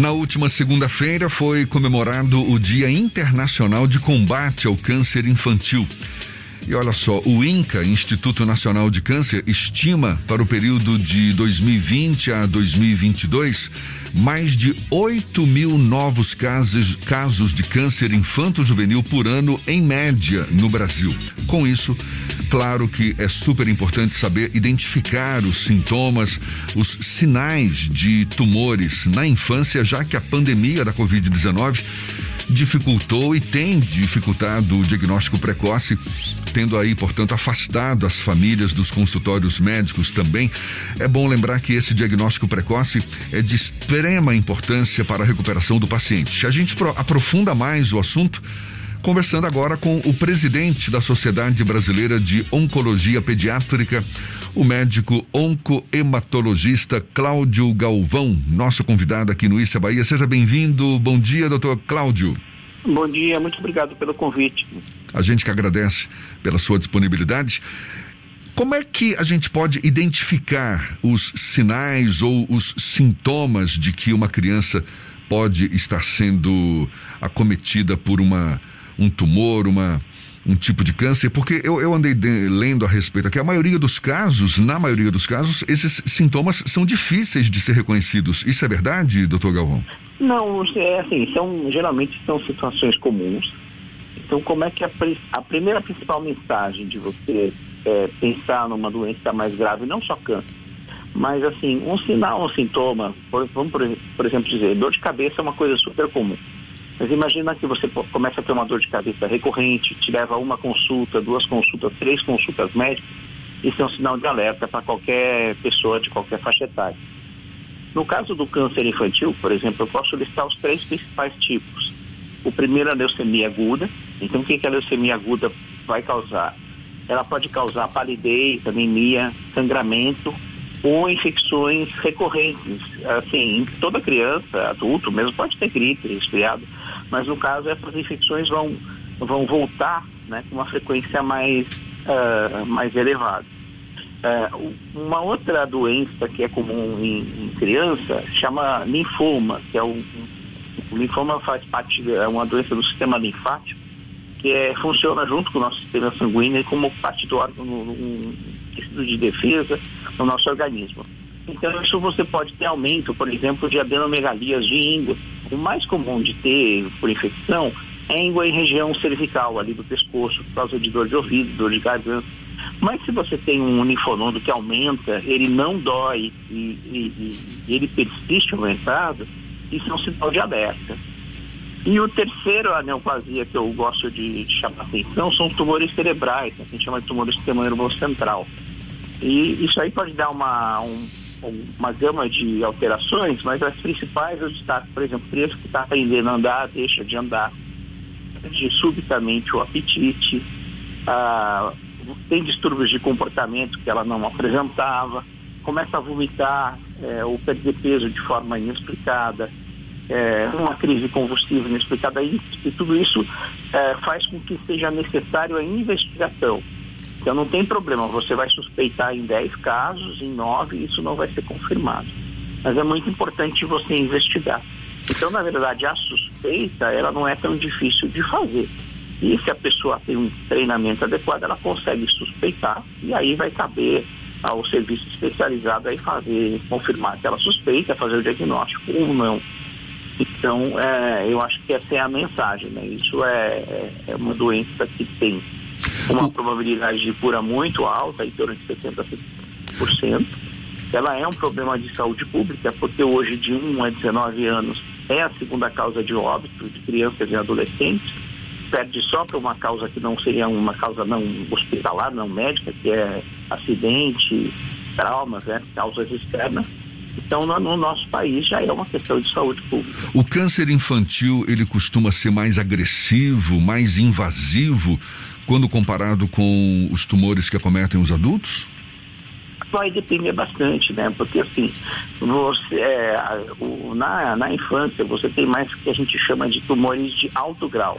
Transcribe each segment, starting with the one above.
Na última segunda-feira foi comemorado o Dia Internacional de Combate ao Câncer Infantil. E olha só, o INCA, Instituto Nacional de Câncer, estima para o período de 2020 a 2022 mais de 8 mil novos casos, casos de câncer infanto-juvenil por ano, em média, no Brasil. Com isso, claro que é super importante saber identificar os sintomas, os sinais de tumores na infância, já que a pandemia da Covid-19 dificultou e tem dificultado o diagnóstico precoce, tendo aí, portanto, afastado as famílias dos consultórios médicos também. É bom lembrar que esse diagnóstico precoce é de extrema importância para a recuperação do paciente. A gente aprofunda mais o assunto conversando agora com o presidente da Sociedade Brasileira de Oncologia Pediátrica, o médico oncohematologista Cláudio Galvão, nosso convidado aqui no Issa Bahia. Seja bem-vindo. Bom dia, doutor Cláudio. Bom dia, muito obrigado pelo convite. A gente que agradece pela sua disponibilidade. Como é que a gente pode identificar os sinais ou os sintomas de que uma criança pode estar sendo acometida por uma, um tumor, uma, um tipo de câncer? Porque eu, eu andei de, lendo a respeito aqui, a maioria dos casos, na maioria dos casos, esses sintomas são difíceis de ser reconhecidos. Isso é verdade, doutor Galvão? Não, é assim, são, geralmente são situações comuns. Então, como é que a, a primeira principal mensagem de você é, pensar numa doença mais grave, não só câncer, mas assim, um sinal, um sintoma, por, vamos por, por exemplo dizer, dor de cabeça é uma coisa super comum. Mas imagina que você começa a ter uma dor de cabeça recorrente, te leva a uma consulta, duas consultas, três consultas médicas, isso é um sinal de alerta para qualquer pessoa de qualquer faixa etária. No caso do câncer infantil, por exemplo, eu posso listar os três principais tipos. O primeiro é a leucemia aguda. Então, o que, que a leucemia aguda vai causar? Ela pode causar palidez, anemia, sangramento ou infecções recorrentes. Assim, toda criança, adulto mesmo, pode ter gripe, resfriado, mas no caso essas infecções vão, vão voltar né, com uma frequência mais, uh, mais elevada. Uh, uma outra doença que é comum em, em, criança chama linfoma, que é um, o linfoma faz parte, é uma doença do sistema linfático, que é, funciona junto com o nosso sistema sanguíneo como parte do órgão, um tecido de defesa no nosso organismo. Então, isso você pode ter aumento, por exemplo, de adenomegalias de íngua. O mais comum de ter por infecção é íngua em região cervical, ali do pescoço, por causa de dor de ouvido, dor de garganta. Mas se você tem um unifonodo que aumenta, ele não dói e, e, e ele persiste aumentado, isso é um sinal de alerta. E o terceiro, a neoplasia que eu gosto de, chamar atenção, são tumores cerebrais, que a gente chama de tumores do sistema nervoso central. E isso aí pode dar uma, um, uma gama de alterações, mas as principais eu destaco, por exemplo, criança que está aprendendo a andar, deixa de andar, de subitamente o apetite, ah, tem distúrbios de comportamento que ela não apresentava, começa a vomitar é, ou perder peso de forma inexplicada, é, uma crise convulsiva inexplicada, e, e tudo isso é, faz com que seja necessário a investigação então não tem problema, você vai suspeitar em 10 casos, em 9, isso não vai ser confirmado. Mas é muito importante você investigar. Então, na verdade, a suspeita, ela não é tão difícil de fazer. E se a pessoa tem um treinamento adequado, ela consegue suspeitar e aí vai caber ao serviço especializado aí fazer, confirmar aquela suspeita, fazer o diagnóstico ou não. Então, é, eu acho que essa é a mensagem, né? Isso é, é, é uma doença que tem uma probabilidade de cura muito alta, em torno de 70% a 70%. Ela é um problema de saúde pública, porque hoje de 1 a 19 anos é a segunda causa de óbito de crianças e adolescentes. Perde só para uma causa que não seria uma causa não hospitalar, não médica, que é acidente, traumas, né, causas externas. Então, no, no, nosso país já é uma questão de saúde pública. O câncer infantil, ele costuma ser mais agressivo, mais invasivo quando comparado com os tumores que acometem os adultos? Vai depender bastante, né? Porque assim, você, é, o, na, na infância você tem mais que a gente chama de tumores de alto grau,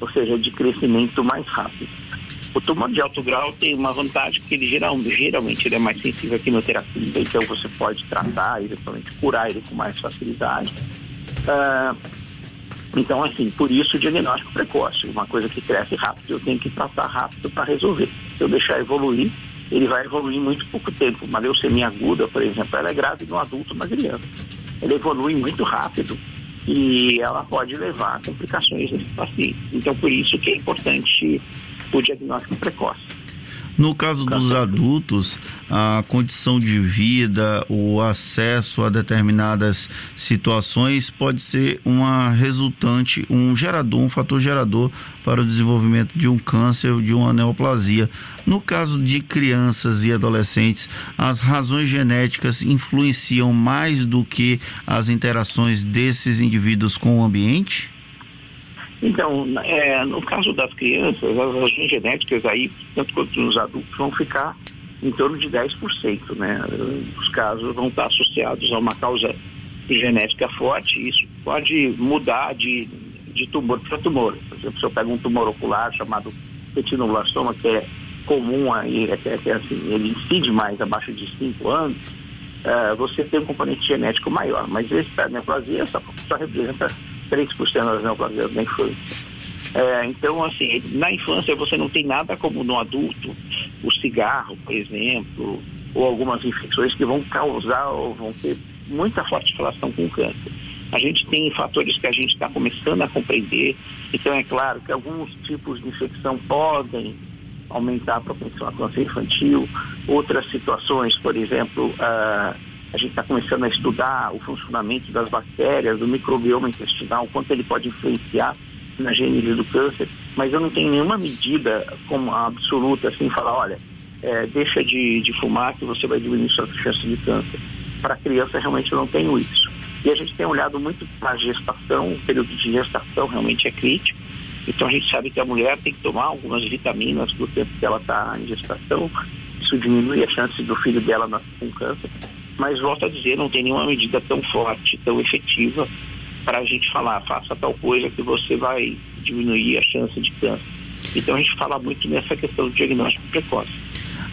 ou seja, de crescimento mais rápido. O tumor de alto grau tem uma vantagem que ele geral, geralmente ele é mais sensível à quimioterapia, então você pode tratar, eventualmente curar ele com mais facilidade. Uh, então, assim, por isso o diagnóstico precoce. Uma coisa que cresce rápido, eu tenho que tratar rápido para resolver. Se eu deixar evoluir, ele vai evoluir em muito pouco tempo. Uma leucemia aguda, por exemplo, ela é grave no adulto, na criança. Ele evolui muito rápido e ela pode levar a complicações nesse paciente. Então, por isso que é importante o diagnóstico precoce. No caso dos adultos, a condição de vida, o acesso a determinadas situações pode ser uma resultante, um gerador, um fator gerador para o desenvolvimento de um câncer ou de uma neoplasia. No caso de crianças e adolescentes, as razões genéticas influenciam mais do que as interações desses indivíduos com o ambiente? Então, é, no caso das crianças, as razões genéticas aí, tanto quanto nos adultos, vão ficar em torno de 10%, né? Os casos vão estar associados a uma causa genética forte, e isso pode mudar de, de tumor para tumor. Por exemplo, se eu pego um tumor ocular chamado retinoblastoma, que é comum aí, é, é, assim, ele incide mais abaixo de 5 anos, é, você tem um componente genético maior. Mas esse da neoplasia só, só representa 3% das neoplasias da infância. É, então, assim, na infância você não tem nada como no adulto, o cigarro, por exemplo, ou algumas infecções que vão causar ou vão ter muita forte relação com o câncer. A gente tem fatores que a gente está começando a compreender, então é claro que alguns tipos de infecção podem aumentar a propensão a câncer infantil, outras situações, por exemplo, uh, a gente está começando a estudar o funcionamento das bactérias, do microbioma intestinal, quanto ele pode influenciar na gênese do câncer, mas eu não tenho nenhuma medida como absoluta, assim, falar, olha, é, deixa de, de fumar que você vai diminuir sua chance de câncer. Para criança, realmente eu não tenho isso. E a gente tem olhado muito para a gestação, o período de gestação realmente é crítico. Então a gente sabe que a mulher tem que tomar algumas vitaminas no tempo que ela está em gestação. Isso diminui a chance do filho dela nascer com câncer mas volto a dizer, não tem nenhuma medida tão forte, tão efetiva para a gente falar, faça tal coisa que você vai diminuir a chance de câncer. Então a gente fala muito nessa questão do diagnóstico precoce.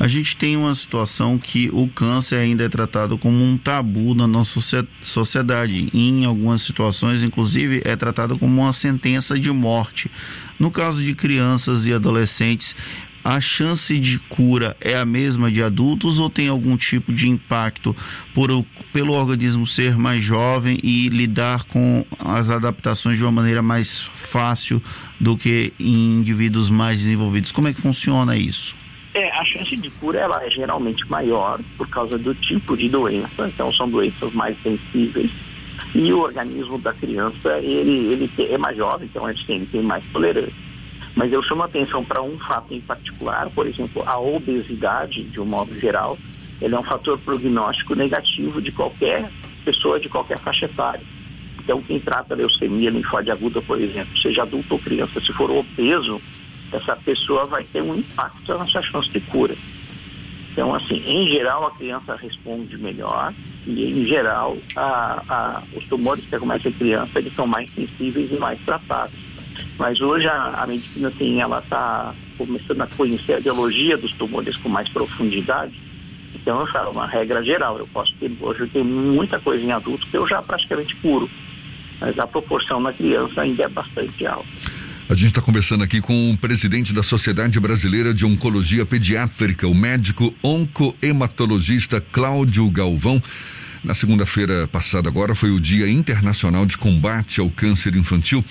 A gente tem uma situação que o câncer ainda é tratado como um tabu na nossa sociedade. Em algumas situações, inclusive, é tratado como uma sentença de morte. No caso de crianças e adolescentes, a chance de cura é a mesma de adultos ou tem algum tipo de impacto por o, pelo organismo ser mais jovem e lidar com as adaptações de uma maneira mais fácil do que em indivíduos mais desenvolvidos? Como é que funciona isso? É, a chance de cura ela é geralmente maior por causa do tipo de doença, então são doenças mais sensíveis e o organismo da criança ele, ele é mais jovem, então a gente tem, tem mais tolerância. Mas eu chamo a atenção para um fato em particular, por exemplo, a obesidade, de um modo geral, ele é um fator prognóstico negativo de qualquer pessoa de qualquer faixa etária. Então, quem trata leucemia linfóide aguda, por exemplo, seja adulto ou criança, se for obeso, essa pessoa vai ter um impacto na sua chance de cura. Então, assim, em geral, a criança responde melhor e, em geral, a, a, os tumores que acometem em criança, eles são mais sensíveis e mais tratados. Mas hoje a, a medicina assim, ela está começando a conhecer a biologia dos tumores com mais profundidade. Então eu falo uma regra geral, eu posso ter, hoje eu tenho muita coisa em adulto que eu já praticamente curo. Mas a proporção na criança ainda é bastante alta. A gente está conversando aqui com o presidente da Sociedade Brasileira de Oncologia Pediátrica, o médico oncohematologista Cláudio Galvão. Na segunda-feira passada agora foi o Dia Internacional de Combate ao Câncer Infantil.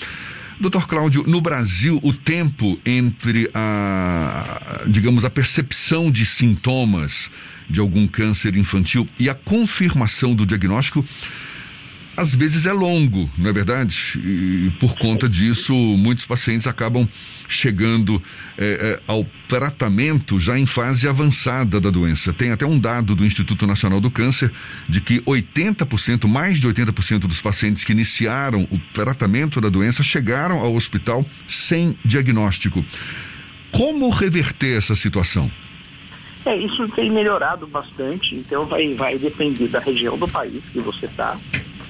Doutor Cláudio, no Brasil, o tempo entre a, digamos, a percepção de sintomas de algum câncer infantil e a confirmação do diagnóstico às vezes é longo, não é verdade? E por conta disso, muitos pacientes acabam chegando é, é, ao tratamento já em fase avançada da doença. Tem até um dado do Instituto Nacional do Câncer de que 80%, mais de 80% dos pacientes que iniciaram o tratamento da doença chegaram ao hospital sem diagnóstico. Como reverter essa situação? É, isso tem melhorado bastante, então vai, vai depender da região do país que você está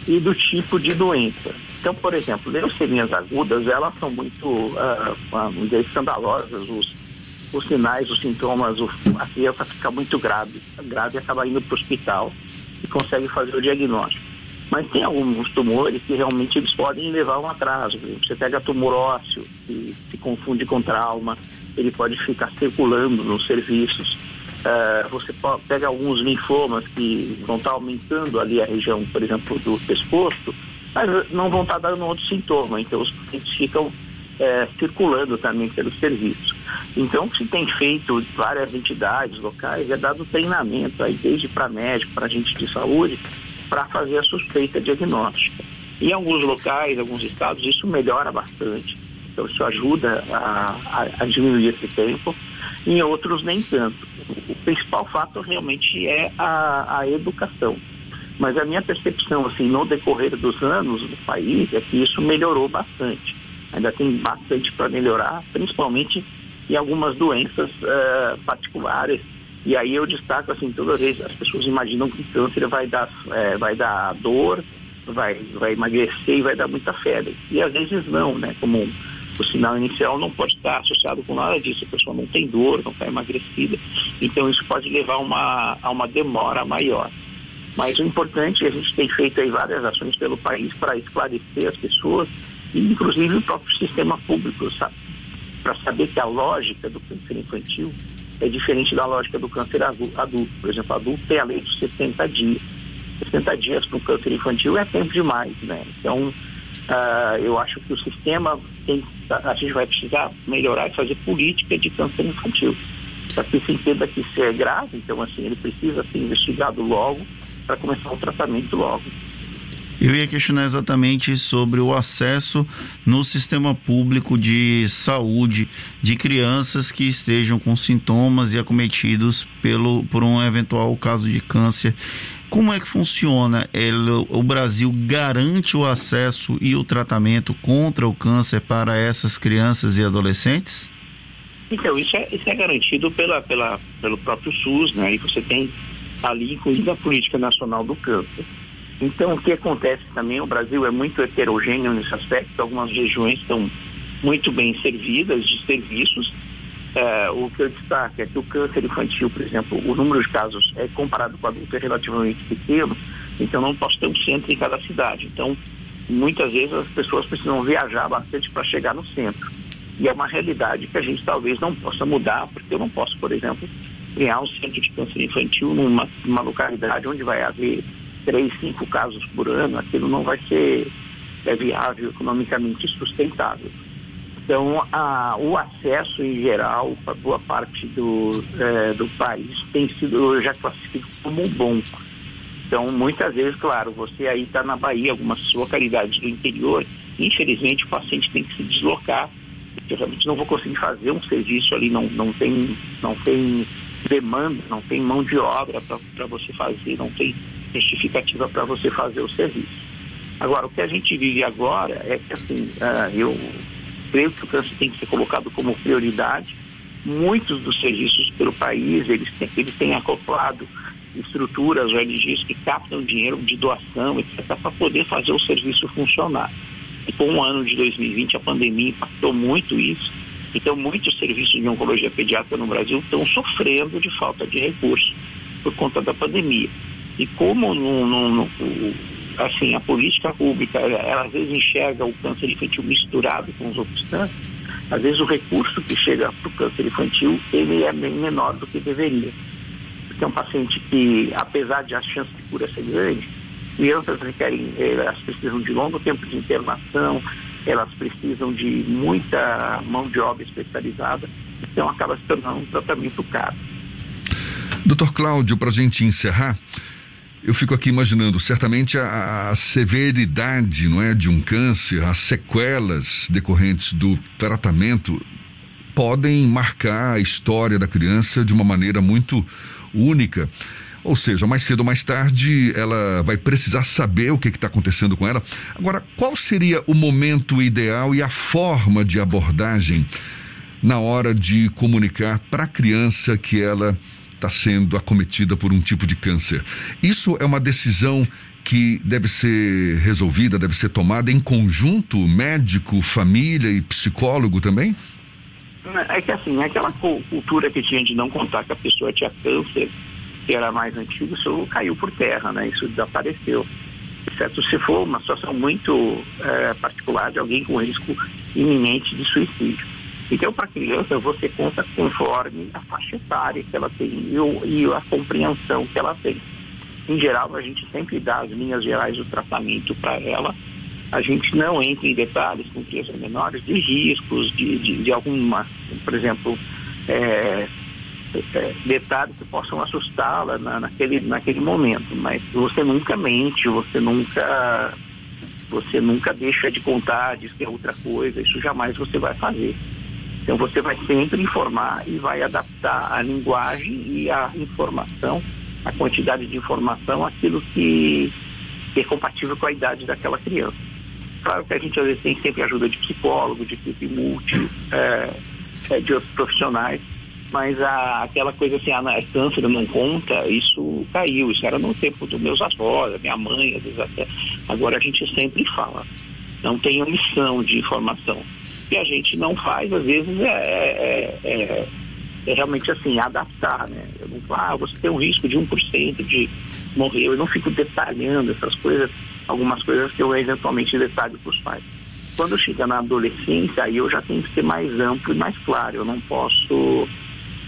e do tipo de doença. Então, por exemplo, leucemias agudas, elas são muito, uh, dizer, escandalosas, os, os sinais, os sintomas, o, a criança fica muito grave, grave e acaba indo para o hospital e consegue fazer o diagnóstico. Mas tem alguns tumores que realmente eles podem levar a um atraso. Você pega tumor ósseo, que se confunde com trauma, ele pode ficar circulando nos serviços. Uh, você pega alguns linfomas que vão estar aumentando ali a região, por exemplo, do pescoço, mas não vão estar dando outro sintoma. Então os pacientes ficam é, circulando também pelos serviços. Então, se tem feito várias entidades locais, é dado treinamento aí, desde para médico, para gente de saúde, para fazer a suspeita diagnóstica. Em alguns locais, alguns estados, isso melhora bastante. Então, isso ajuda a, a, a diminuir esse tempo. Em outros, nem tanto. O principal fato realmente é a, a educação. Mas a minha percepção, assim, no decorrer dos anos do país, é que isso melhorou bastante. Ainda tem bastante para melhorar, principalmente em algumas doenças uh, particulares e aí eu destaco assim, toda vez as pessoas imaginam que câncer vai dar, é, vai dar dor, vai, vai emagrecer e vai dar muita febre. E às vezes não, né? Como o sinal inicial não pode estar associado com nada disso, a pessoa não tem dor, não está emagrecida. Então isso pode levar uma, a uma demora maior. Mas o importante, a gente tem feito aí várias ações pelo país para esclarecer as pessoas, inclusive o próprio sistema público, sabe? Para saber que a lógica do câncer infantil é diferente da lógica do câncer adulto. Por exemplo, adulto tem a lei dos 60 dias. 60 dias para o câncer infantil é tempo demais, né? Então, uh, eu acho que o sistema tem, a gente vai precisar melhorar e fazer política de câncer infantil. Para que se entenda que isso é grave, então assim, ele precisa ser investigado logo para começar o tratamento logo. Eu ia questionar exatamente sobre o acesso no sistema público de saúde de crianças que estejam com sintomas e acometidos pelo, por um eventual caso de câncer. Como é que funciona? Ele, o Brasil garante o acesso e o tratamento contra o câncer para essas crianças e adolescentes? Então, isso é, isso é garantido pela, pela, pelo próprio SUS, né? E você tem ali inclusive a política nacional do câncer. Então, o que acontece também, o Brasil é muito heterogêneo nesse aspecto, algumas regiões estão muito bem servidas de serviços. É, o que eu destaco é que o câncer infantil, por exemplo, o número de casos é comparado com adulto é relativamente pequeno, então não posso ter um centro em cada cidade. Então, muitas vezes as pessoas precisam viajar bastante para chegar no centro. E é uma realidade que a gente talvez não possa mudar, porque eu não posso, por exemplo, criar um centro de câncer infantil numa, numa localidade onde vai haver três, cinco casos por ano, aquilo não vai ser é viável, economicamente sustentável. Então, a, o acesso em geral para boa parte do, é, do país tem sido já classificado como bom. Então, muitas vezes, claro, você aí está na Bahia, algumas localidades do interior, infelizmente o paciente tem que se deslocar, porque realmente não vou conseguir fazer um serviço ali, não, não, tem, não tem demanda, não tem mão de obra para você fazer, não tem justificativa para você fazer o serviço. Agora, o que a gente vive agora é que, assim, uh, eu creio que o câncer tem que ser colocado como prioridade. Muitos dos serviços pelo país, eles têm, eles têm acoplado estruturas, ONGs que captam dinheiro de doação, etc., para poder fazer o serviço funcionar. E com o ano de 2020, a pandemia impactou muito isso. Então, muitos serviços de oncologia pediátrica no Brasil estão sofrendo de falta de recursos por conta da pandemia. E como no, no, no, assim, a política pública, ela, ela, às vezes enxerga o câncer infantil misturado com os outros cânceres, às vezes o recurso que chega para o câncer infantil, ele é bem menor do que deveria. Porque é um paciente que, apesar de a chance de cura ser grande, crianças requerem, elas precisam de longo tempo de internação, elas precisam de muita mão de obra especializada, então acaba se tornando um tratamento caro. Doutor Cláudio, para a gente encerrar, eu fico aqui imaginando, certamente a, a, severidade, não é, de um câncer, as sequelas decorrentes do tratamento podem marcar a história da criança de uma maneira muito única. Ou seja, mais cedo ou mais tarde ela vai precisar saber o que está acontecendo com ela. Agora, qual seria o momento ideal e a forma de abordagem na hora de comunicar para a criança que ela está sendo acometida por um tipo de câncer. Isso é uma decisão que deve ser resolvida, deve ser tomada em conjunto, médico, família e psicólogo também? É que assim, aquela cultura que tinha de não contar que a pessoa tinha câncer, que era mais antigo, isso caiu por terra, né? Isso desapareceu. exceto se for uma situação muito é, particular de alguém com risco iminente de suicídio. Então, para a criança, você conta conforme a faixa etária que ela tem e, e a compreensão que ela tem. Em geral, a gente sempre dá as linhas gerais do tratamento para ela. A gente não entra em detalhes com crianças menores de riscos, de, de, de alguma, por exemplo, é, é, detalhes que possam assustá-la na, naquele, naquele momento. Mas você nunca mente, você nunca, você nunca deixa de contar, diz que é outra coisa, isso jamais você vai fazer. Então você vai sempre informar e vai adaptar a linguagem e a informação, a quantidade de informação, aquilo que, é compatível com a idade daquela criança. Claro que a gente às vezes tem sempre ajuda de psicólogo, de equipe multi, é, é, de outros profissionais, mas a, aquela coisa assim, a, a câncer não conta, isso caiu, isso era no tempo dos meus avós, da minha mãe, às vezes até. Agora a gente sempre fala, não tem omissão de informação que a gente não faz, às vezes, é, é, é, é realmente assim, adaptar, né? Eu não ah, você tem um risco de 1% de morrer. Eu não fico detalhando essas coisas, algumas coisas que eu eventualmente detalho para os pais. Quando chega na adolescência, aí eu já tenho que ser mais amplo e mais claro. Eu não posso,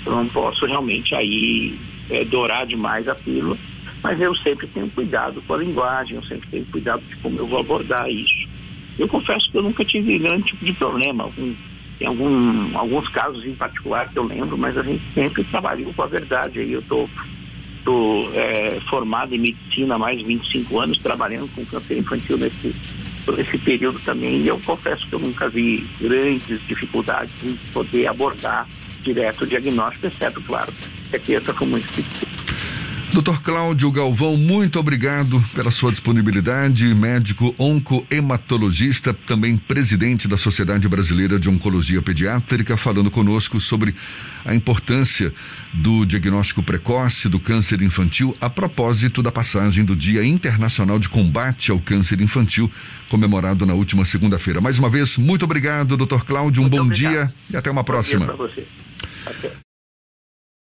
eu não posso realmente aí é, dourar demais a pílula, mas eu sempre tenho cuidado com a linguagem, eu sempre tenho cuidado de como eu vou abordar isso. Eu confesso que eu nunca tive grande tipo de problema. Algum, tem algum, alguns casos em particular que eu lembro, mas a gente sempre trabalhou com a verdade. Aí eu estou tô, é, formado em medicina há mais de 25 anos, trabalhando com câncer infantil nesse, nesse período também. E eu confesso que eu nunca vi grandes dificuldades em poder abordar direto o diagnóstico, exceto, claro, a criança foi muito. Dr. Cláudio Galvão, muito obrigado pela sua disponibilidade, médico oncohematologista, também presidente da Sociedade Brasileira de Oncologia Pediátrica, falando conosco sobre a importância do diagnóstico precoce do câncer infantil a propósito da passagem do Dia Internacional de Combate ao Câncer Infantil, comemorado na última segunda-feira. Mais uma vez, muito obrigado, Dr. Cláudio, um muito bom obrigado. dia e até uma próxima. Bom dia para você. Até.